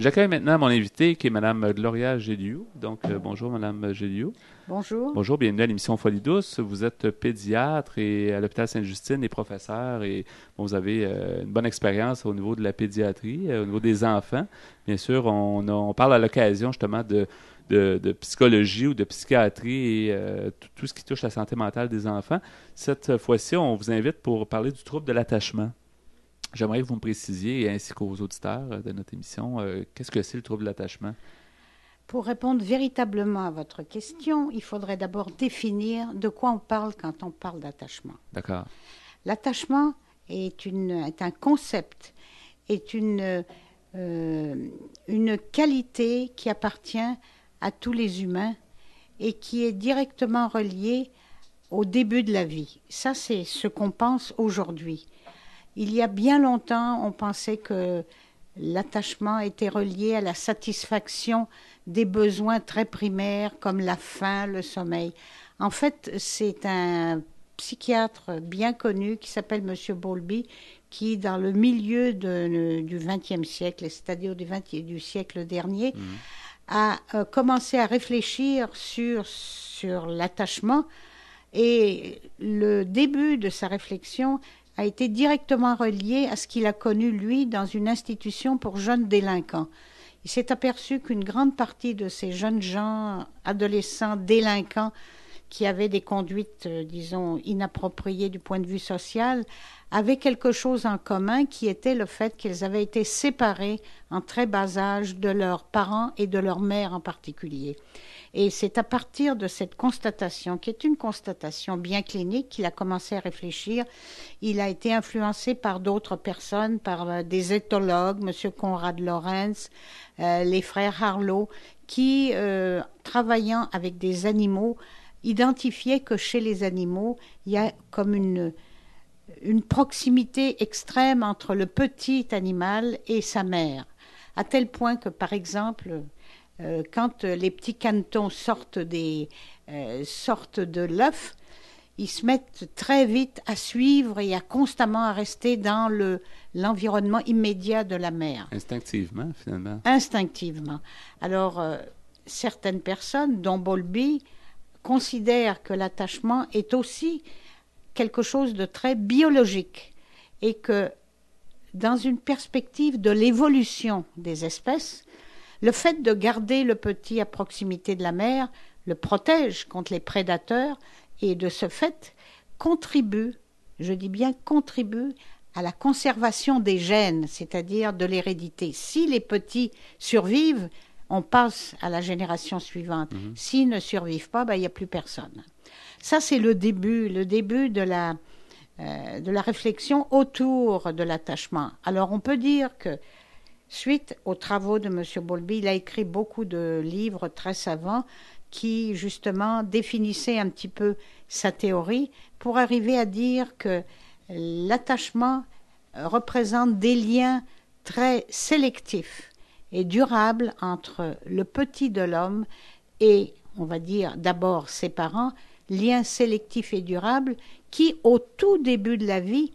J'accueille maintenant mon invité qui est Mme Gloria Géliou. Donc, euh, bonjour Mme Géliou. Bonjour. Bonjour, bienvenue à l'émission Folie douce. Vous êtes pédiatre et à l'hôpital Sainte-Justine et professeur et vous avez euh, une bonne expérience au niveau de la pédiatrie, euh, au niveau des enfants. Bien sûr, on, parle à l'occasion justement de, de, psychologie ou de psychiatrie et tout, ce qui touche la santé mentale des enfants. Cette fois-ci, on vous invite pour parler du trouble de l'attachement. J'aimerais que vous me précisiez, ainsi qu'aux auditeurs de notre émission, euh, qu'est-ce que c'est le trouble de l'attachement? Pour répondre véritablement à votre question, il faudrait d'abord définir de quoi on parle quand on parle d'attachement. D'accord. L'attachement est, une, est un concept, est une, euh, une qualité qui appartient à tous les humains et qui est directement reliée au début de la vie. Ça, c'est ce qu'on pense aujourd'hui. Il y a bien longtemps, on pensait que l'attachement était relié à la satisfaction des besoins très primaires comme la faim, le sommeil. En fait, c'est un psychiatre bien connu qui s'appelle M. Bowlby qui, dans le milieu du XXe siècle, c'est-à-dire du, du siècle dernier, mhm. a euh, commencé à réfléchir sur, sur l'attachement. Et le début de sa réflexion a été directement relié à ce qu'il a connu, lui, dans une institution pour jeunes délinquants. Il s'est aperçu qu'une grande partie de ces jeunes gens, adolescents, délinquants, qui avaient des conduites, euh, disons, inappropriées du point de vue social, avaient quelque chose en commun qui était le fait qu'ils avaient été séparés en très bas âge de leurs parents et de leur mère en particulier. Et c'est à partir de cette constatation, qui est une constatation bien clinique, qu'il a commencé à réfléchir. Il a été influencé par d'autres personnes, par euh, des éthologues, M. Conrad Lorenz, euh, les frères Harlow, qui, travaillant avec des animaux, identifiaient que chez les animaux, il y a comme une, une proximité extrême entre le petit animal et sa mère, à tel point que, par exemple, euh, quand les petits canetons sortent, des, euh, sortent de l'œuf, ils se mettent très vite à suivre et à constamment à rester dans le, l'environnement immédiat de la mère. Instinctivement, finalement. Instinctivement. Alors, euh, certaines personnes, dont Bolby, considèrent que l'attachement est aussi quelque chose de très biologique et que dans une perspective de l'évolution des espèces, le fait de garder le petit à proximité de la mère le protège contre les prédateurs et de ce fait contribue, je dis bien contribue, à la conservation des gènes, c'est-à-dire de l'hérédité. Si les petits survivent, on passe à la génération suivante. Mhm. S'ils ne survivent pas, ben, il n'y a plus personne. Ça, c'est le début, le début de la, euh, de la réflexion autour de l'attachement. Alors, on peut dire que Suite aux travaux de M. Bolby, il a écrit beaucoup de livres très savants qui, justement, définissaient un petit peu sa théorie pour arriver à dire que l'attachement représente des liens très sélectifs et durables entre le petit de l'homme et, on va dire, d'abord ses parents, liens sélectifs et durables qui, au tout début de la vie,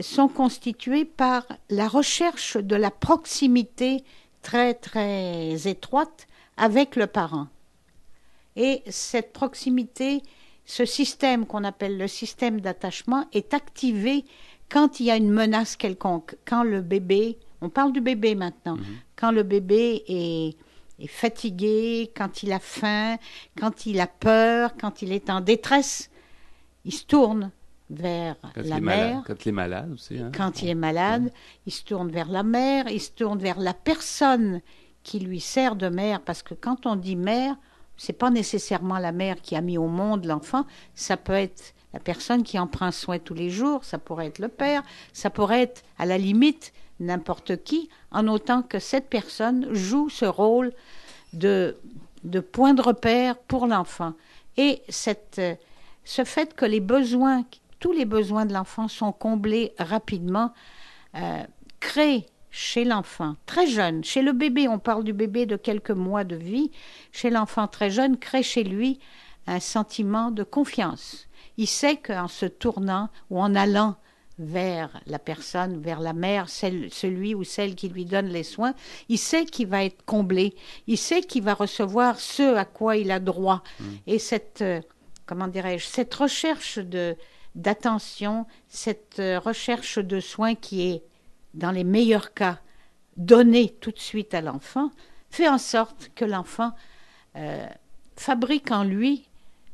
sont constitués par la recherche de la proximité très très étroite avec le parent. Et cette proximité, ce système qu'on appelle le système d'attachement est activé quand il y a une menace quelconque, quand le bébé, on parle du bébé maintenant, mhm. quand le bébé est, est fatigué, quand il a faim, quand il a peur, quand il est en détresse, il se tourne vers la mère. quand il est malade aussi. Hein. Quand il est malade, il se tourne vers la mère, il se tourne vers la personne qui lui sert de mère, parce que quand on dit mère, c'est pas nécessairement la mère qui a mis au monde l'enfant, ça peut être la personne qui en prend soin tous les jours, ça pourrait être le père, ça pourrait être à la limite n'importe qui, en autant que cette personne joue ce rôle de, de point de repère pour l'enfant. Et cette, ce fait que tous les besoins de l'enfant sont comblés rapidement, euh, crée chez l'enfant très jeune, chez le bébé, on parle du bébé de quelques mois de vie, chez l'enfant très jeune, crée chez lui un sentiment de confiance. Il sait qu'en se tournant ou en allant vers la personne, vers la mère, celui ou celle qui lui donne les soins, il sait qu'il va être comblé, il sait qu'il va recevoir ce à quoi il a droit. Mm. Et cette, euh, comment dirais-je, cette recherche de d'attention, cette euh, recherche de soins qui est, dans les meilleurs cas, donnée tout de suite à l'enfant, fait en sorte que l'enfant euh, fabrique en lui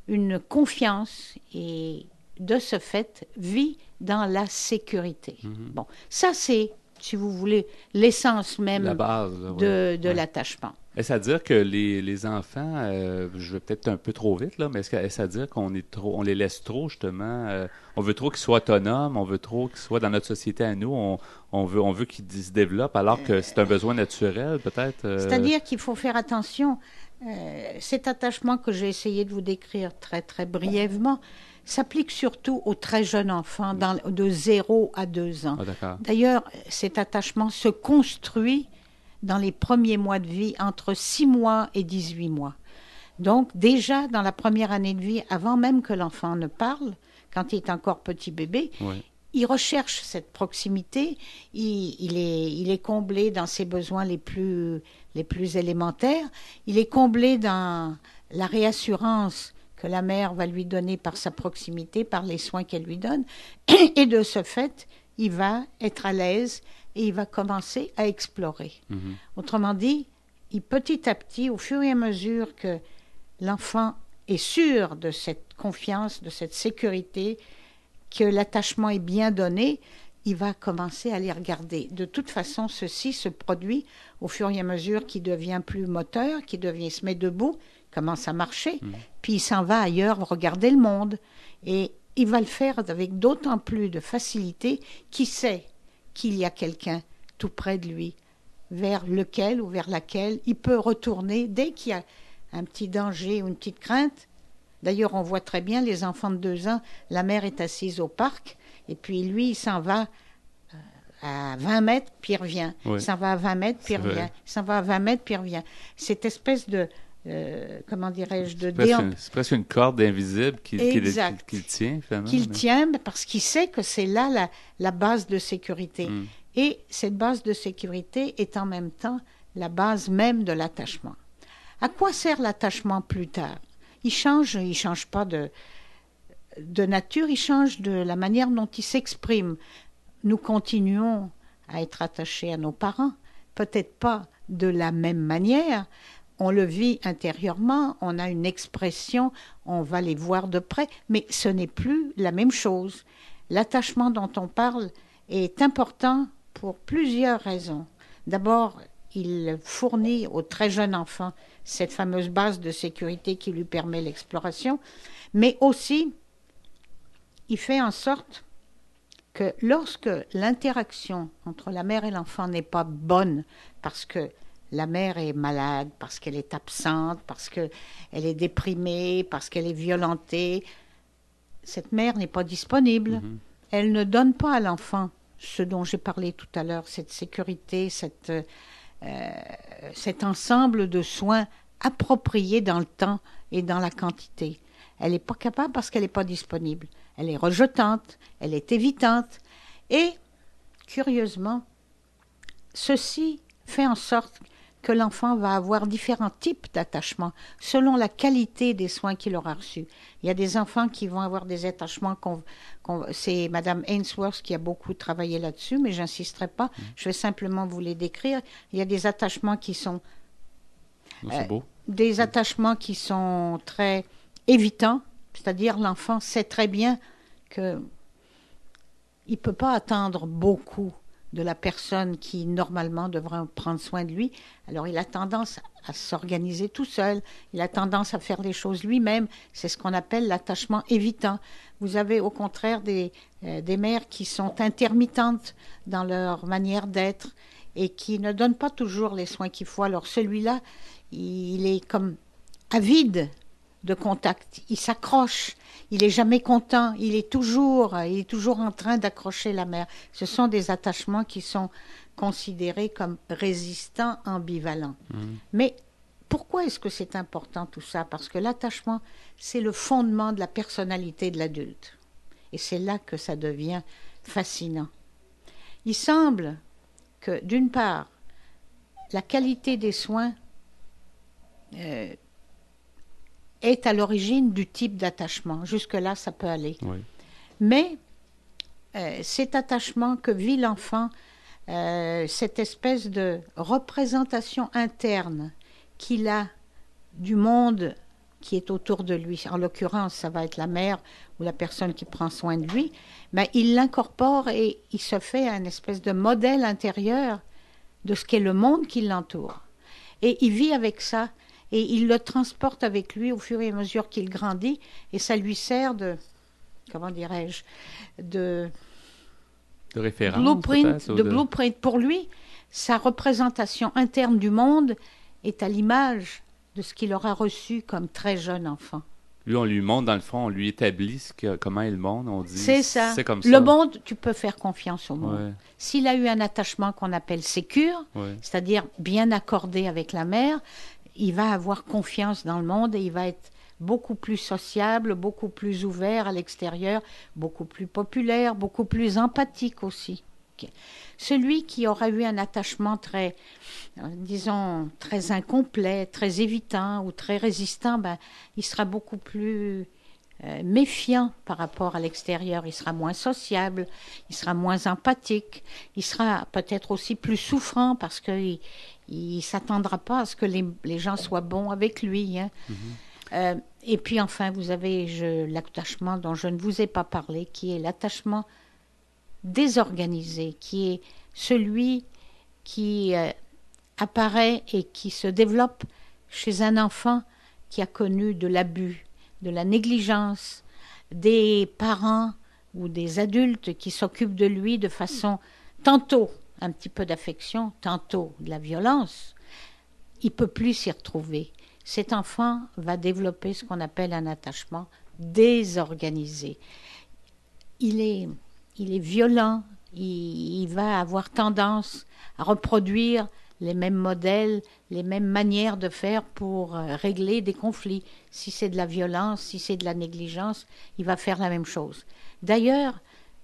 une confiance et de ce fait vit dans la sécurité. Mhm. Bon, ça c'est, si vous voulez, l'essence même de, l'attachement. Est-ce à dire que les, les enfants, euh, je vais peut-être un peu trop vite, là, mais est-ce, à dire qu'on est trop, on les laisse trop, justement, euh, on veut trop qu'ils soient autonomes, on veut trop qu'ils soient dans notre société à nous, on, on veut, on veut qu'ils se développent alors que c'est un besoin naturel, peut-être? Euh? C'est-à-dire qu'il faut faire attention. cet attachement que j'ai essayé de vous décrire très, très brièvement, s'applique surtout aux très jeunes enfants, dans, de 0 à 2 ans. Ah, D'ailleurs, cet attachement se construit dans les premiers mois de vie, entre 6 mois et 18 mois. Donc déjà dans la première année de vie, avant même que l'enfant ne parle, quand il est encore petit bébé, il recherche cette proximité, il, est, il, est, comblé dans ses besoins les plus, les plus élémentaires, il est comblé dans la réassurance que la mère va lui donner par sa proximité, par les soins qu'elle lui donne. Et de ce fait, il va être à l'aise et il va commencer à explorer. Mhm. Autrement dit, il, petit à petit, au fur et à mesure que l'enfant est sûr de cette confiance, de cette sécurité, que l'attachement est bien donné, il va commencer à les regarder. De toute façon, ceci se produit au fur et à mesure qu'il devient plus moteur, qu'il devient se met debout, commence à marcher, mmh. puis il s'en va ailleurs regarder le monde. Et il va le faire avec d'autant plus de facilité qu'il sait qu'il y a quelqu'un tout près de lui, vers lequel ou vers laquelle il peut retourner dès qu'il y a un petit danger ou une petite crainte. D'ailleurs, on voit très bien les enfants de deux ans, la mère est assise au parc, et puis lui, il s'en va euh, à 20 mètres, puis il revient. Il s'en va à 20 mètres, puis il revient. Il s'en va à 20 mètres, puis il revient. Cette espèce de, euh, comment dirais-je, de C'est presque une corde invisible qu'il tient, Qu'il tient parce qu'il sait que c'est là la, la, base de sécurité. Hmm. Et cette base de sécurité est en même temps la base même de l'attachement. À quoi sert l'attachement plus tard? Il change, il change pas de, de nature, il change de la manière dont il s'exprime. Nous continuons à être attachés à nos parents, peut-être pas de la même manière, on le vit intérieurement, on a une expression, on va les voir de près, mais ce n'est plus la même chose. L'attachement dont on parle est important pour plusieurs raisons. D'abord, il fournit au très jeune enfant cette fameuse base de sécurité qui lui permet l'exploration, mais aussi il fait en sorte que lorsque l'interaction entre la mère et l'enfant n'est pas bonne, parce que la mère est malade, parce qu'elle est absente, parce qu'elle est déprimée, parce qu'elle est violentée. Cette mère n'est pas disponible. Mhm. Elle ne donne pas à l'enfant ce dont j'ai parlé tout à l'heure, cette sécurité, cette, euh, cet ensemble de soins appropriés dans le temps et dans la quantité. Elle n'est pas capable parce qu'elle n'est pas disponible. Elle est rejetante, elle est évitante. Et, curieusement, ceci fait en sorte que l'enfant va avoir différents types d'attachements selon la qualité des soins qu'il aura reçus. Il y a des enfants qui vont avoir des attachements. c'est Madame Ainsworth qui a beaucoup travaillé là-dessus, mais j'insisterai pas. Mm. Je vais simplement vous les décrire. Il y a des attachements qui sont euh, beau. des mm. attachements qui sont très évitants, c'est-à-dire l'enfant sait très bien que il peut pas attendre beaucoup de la personne qui normalement devrait prendre soin de lui. Alors il a tendance à s'organiser tout seul, il a tendance à faire les choses lui-même. C'est ce qu'on appelle l'attachement évitant. Vous avez au contraire des, euh, des mères qui sont intermittentes dans leur manière d'être et qui ne donnent pas toujours les soins qu'il faut. Alors celui-là, il est comme avide de contact, il s'accroche, il est jamais content, il est toujours, il est toujours en train d'accrocher la mère. Ce sont des attachements qui sont considérés comme résistants, ambivalents. Mhm. Mais pourquoi est-ce que c'est important tout ça? Parce que l'attachement, c'est le fondement de la personnalité de l'adulte. Et c'est là que ça devient fascinant. Il semble que, d'une part, la qualité des soins euh, est à l'origine du type d'attachement. Jusque-là, ça peut aller. Mais euh, cet attachement que vit l'enfant, euh, cette espèce de représentation interne qu'il a du monde qui est autour de lui, en l'occurrence, ça va être la mère ou la personne qui prend soin de lui, mais il l'incorpore et il se fait un espèce de modèle intérieur de ce qu'est le monde qui l'entoure. Et il vit avec ça et il le transporte avec lui au fur et à mesure qu'il grandit et ça lui sert de comment dirais-je de de référence blueprint, de, blueprint pour lui sa représentation interne du monde est à l'image de ce qu'il aura reçu comme très jeune enfant. Lui, on lui montre, dans le fond, on lui établit ce que, comment est le monde. On dit c'est ça. C'est comme ça. Le monde, tu peux faire confiance au monde. S'il a eu un attachement qu'on appelle sécure, c'est-à-dire bien accordé avec la mère, il va avoir confiance dans le monde et il va être beaucoup plus sociable, beaucoup plus ouvert à l'extérieur, beaucoup plus populaire, beaucoup plus empathique aussi. Celui qui aura eu un attachement très, euh, disons, très incomplet, très évitant ou très résistant, ben, il sera beaucoup plus euh, méfiant par rapport à l'extérieur, il sera moins sociable, il sera moins empathique, il sera peut-être aussi plus souffrant parce qu'il il, s'attendra pas à ce que les, gens soient bons avec lui. Hein. Mm-hmm. Euh, et puis enfin, vous avez l'attachement dont je ne vous ai pas parlé, qui est l'attachement désorganisé, qui est celui qui euh, apparaît et qui se développe chez un enfant qui a connu de l'abus, de la négligence, des parents ou des adultes qui s'occupent de lui de façon tantôt un petit peu d'affection, tantôt de la violence, il peut plus s'y retrouver. Cet enfant va développer ce qu'on appelle un attachement désorganisé. Il est, il est violent, il, va avoir tendance à reproduire les mêmes modèles, les mêmes manières de faire pour euh, régler des conflits. Si c'est de la violence, si c'est de la négligence, il va faire la même chose. D'ailleurs,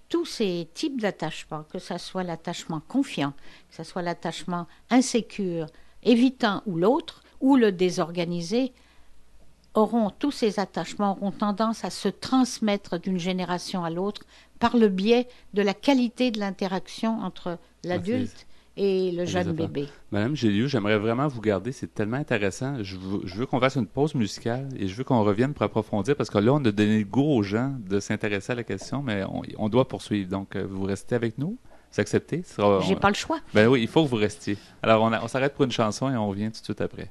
tous ces types d'attachements, que ce soit l'attachement confiant, que ce soit l'attachement insécure, évitant ou l'autre, ou le désorganisé, auront tous ces attachements auront tendance à se transmettre d'une génération à l'autre par le biais de la qualité de l'interaction entre l'adulte et le jeune bébé. Madame Géliou, j'aimerais vraiment vous garder, c'est tellement intéressant. Je veux, qu'on fasse une pause musicale et je veux qu'on revienne pour approfondir parce que là, on a donné le goût aux gens de s'intéresser à la question, mais on, doit poursuivre. Donc, euh, vous restez avec nous? Vous acceptez? J'ai pas le choix. Ben oui, il faut que vous restiez. Alors, on, on s'arrête pour une chanson et on revient tout de suite après.